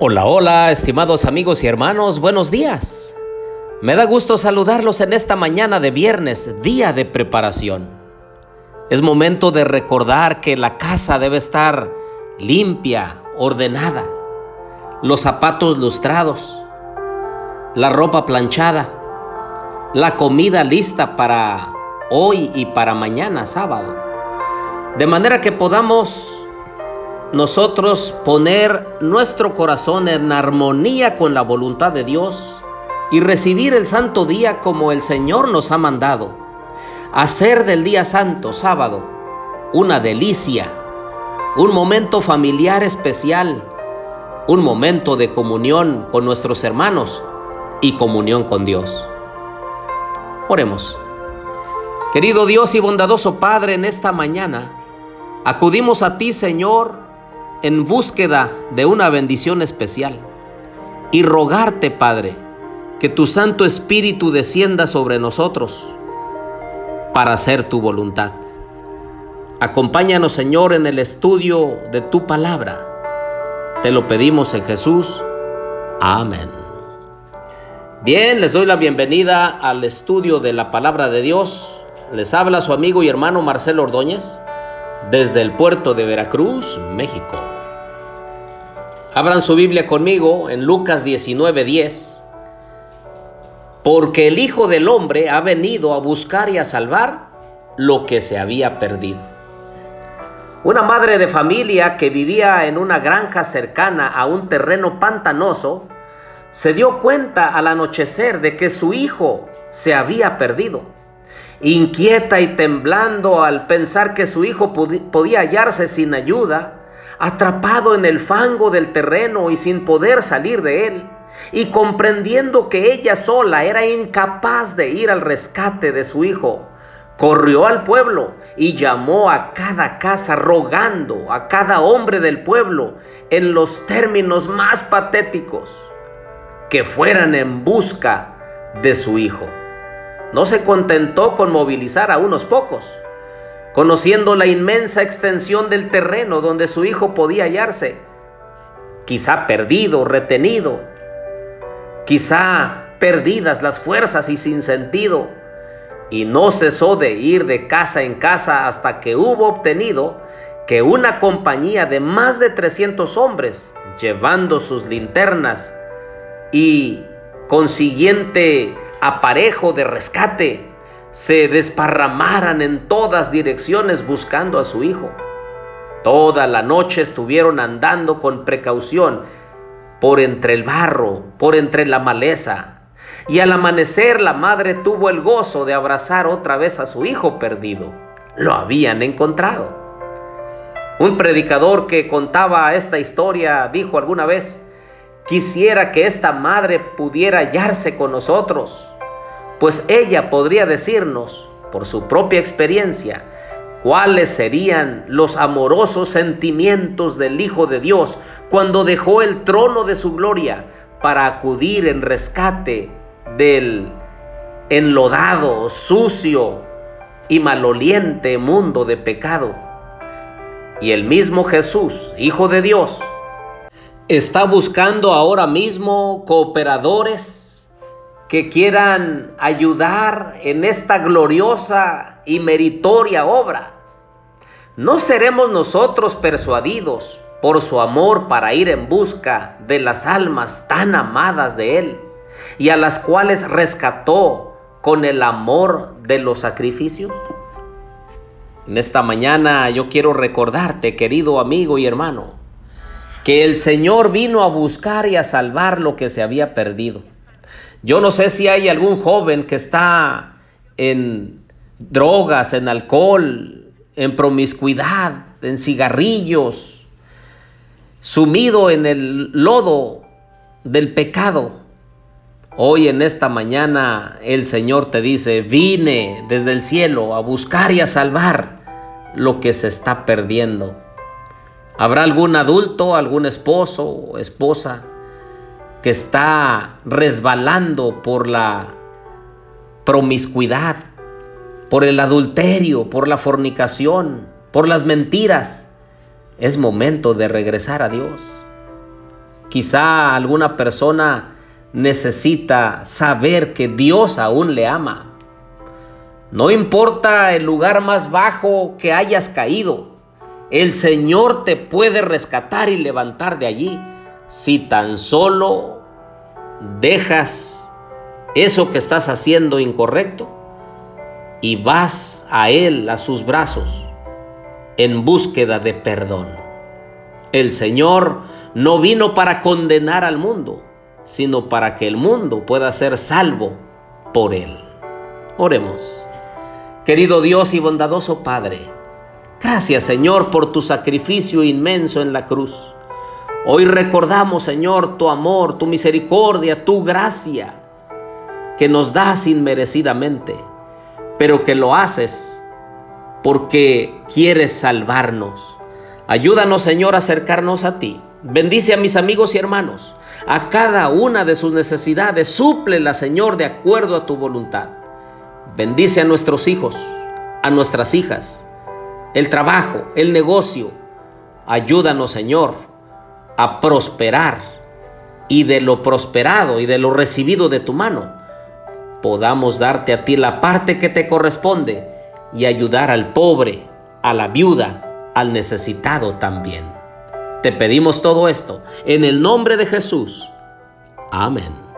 Hola, hola, estimados amigos y hermanos, buenos días. Me da gusto saludarlos en esta mañana de viernes, día de preparación. Es momento de recordar que la casa debe estar limpia, ordenada, los zapatos lustrados, la ropa planchada, la comida lista para hoy y para mañana sábado. De manera que podamos nosotros poner nuestro corazón en armonía con la voluntad de Dios y recibir el santo día como el Señor nos ha mandado. Hacer del día santo, sábado, una delicia, un momento familiar especial, un momento de comunión con nuestros hermanos y comunión con Dios. Oremos. Querido Dios y bondadoso Padre, en esta mañana acudimos a ti, Señor, en búsqueda de una bendición especial y rogarte, Padre, que tu Santo Espíritu descienda sobre nosotros para hacer tu voluntad. Acompáñanos, Señor, en el estudio de tu palabra. Te lo pedimos en Jesús. Amén. Bien, les doy la bienvenida al estudio de la palabra de Dios. Les habla su amigo y hermano Marcelo Ordóñez desde el puerto de Veracruz, México. Abran su Biblia conmigo en Lucas 19:10. Porque el Hijo del Hombre ha venido a buscar y a salvar lo que se había perdido. Una madre de familia que vivía en una granja cercana a un terreno pantanoso se dio cuenta al anochecer de que su hijo se había perdido. Inquieta y temblando al pensar que su hijo podía hallarse sin ayuda, atrapado en el fango del terreno y sin poder salir de él, y comprendiendo que ella sola era incapaz de ir al rescate de su hijo, corrió al pueblo y llamó a cada casa rogando a cada hombre del pueblo en los términos más patéticos que fueran en busca de su hijo. No se contentó con movilizar a unos pocos, conociendo la inmensa extensión del terreno donde su hijo podía hallarse, quizá perdido, retenido, quizá perdidas las fuerzas y sin sentido, y no cesó de ir de casa en casa hasta que hubo obtenido que una compañía de más de 300 hombres, llevando sus linternas y consiguiente aparejo de rescate, se desparramaran en todas direcciones buscando a su hijo. Toda la noche estuvieron andando con precaución por entre el barro, por entre la maleza. Y al amanecer la madre tuvo el gozo de abrazar otra vez a su hijo perdido. Lo habían encontrado. Un predicador que contaba esta historia dijo alguna vez, quisiera que esta madre pudiera hallarse con nosotros pues ella podría decirnos, por su propia experiencia, cuáles serían los amorosos sentimientos del Hijo de Dios cuando dejó el trono de su gloria para acudir en rescate del enlodado, sucio y maloliente mundo de pecado. Y el mismo Jesús, Hijo de Dios, está buscando ahora mismo cooperadores que quieran ayudar en esta gloriosa y meritoria obra. No seremos nosotros persuadidos por su amor para ir en busca de las almas tan amadas de Él y a las cuales rescató con el amor de los sacrificios. En esta mañana yo quiero recordarte, querido amigo y hermano, que el Señor vino a buscar y a salvar lo que se había perdido. Yo no sé si hay algún joven que está en drogas, en alcohol, en promiscuidad, en cigarrillos, sumido en el lodo del pecado. Hoy en esta mañana el Señor te dice, vine desde el cielo a buscar y a salvar lo que se está perdiendo. ¿Habrá algún adulto, algún esposo o esposa que está resbalando por la promiscuidad, por el adulterio, por la fornicación, por las mentiras, es momento de regresar a Dios. Quizá alguna persona necesita saber que Dios aún le ama. No importa el lugar más bajo que hayas caído, el Señor te puede rescatar y levantar de allí si tan solo dejas eso que estás haciendo incorrecto y vas a Él, a sus brazos, en búsqueda de perdón. El Señor no vino para condenar al mundo, sino para que el mundo pueda ser salvo por Él. Oremos. Querido Dios y bondadoso Padre, gracias Señor por tu sacrificio inmenso en la cruz. Hoy recordamos Señor tu amor, tu misericordia, tu gracia que nos das inmerecidamente, pero que lo haces porque quieres salvarnos. Ayúdanos Señor a acercarnos a ti. Bendice a mis amigos y hermanos. A cada una de sus necesidades, súplela Señor de acuerdo a tu voluntad. Bendice a nuestros hijos, a nuestras hijas, el trabajo, el negocio. Ayúdanos, Señor, a prosperar y de lo prosperado y de lo recibido de tu mano, podamos darte a ti la parte que te corresponde y ayudar al pobre, a la viuda, al necesitado también. Te pedimos todo esto en el nombre de Jesús. Amén.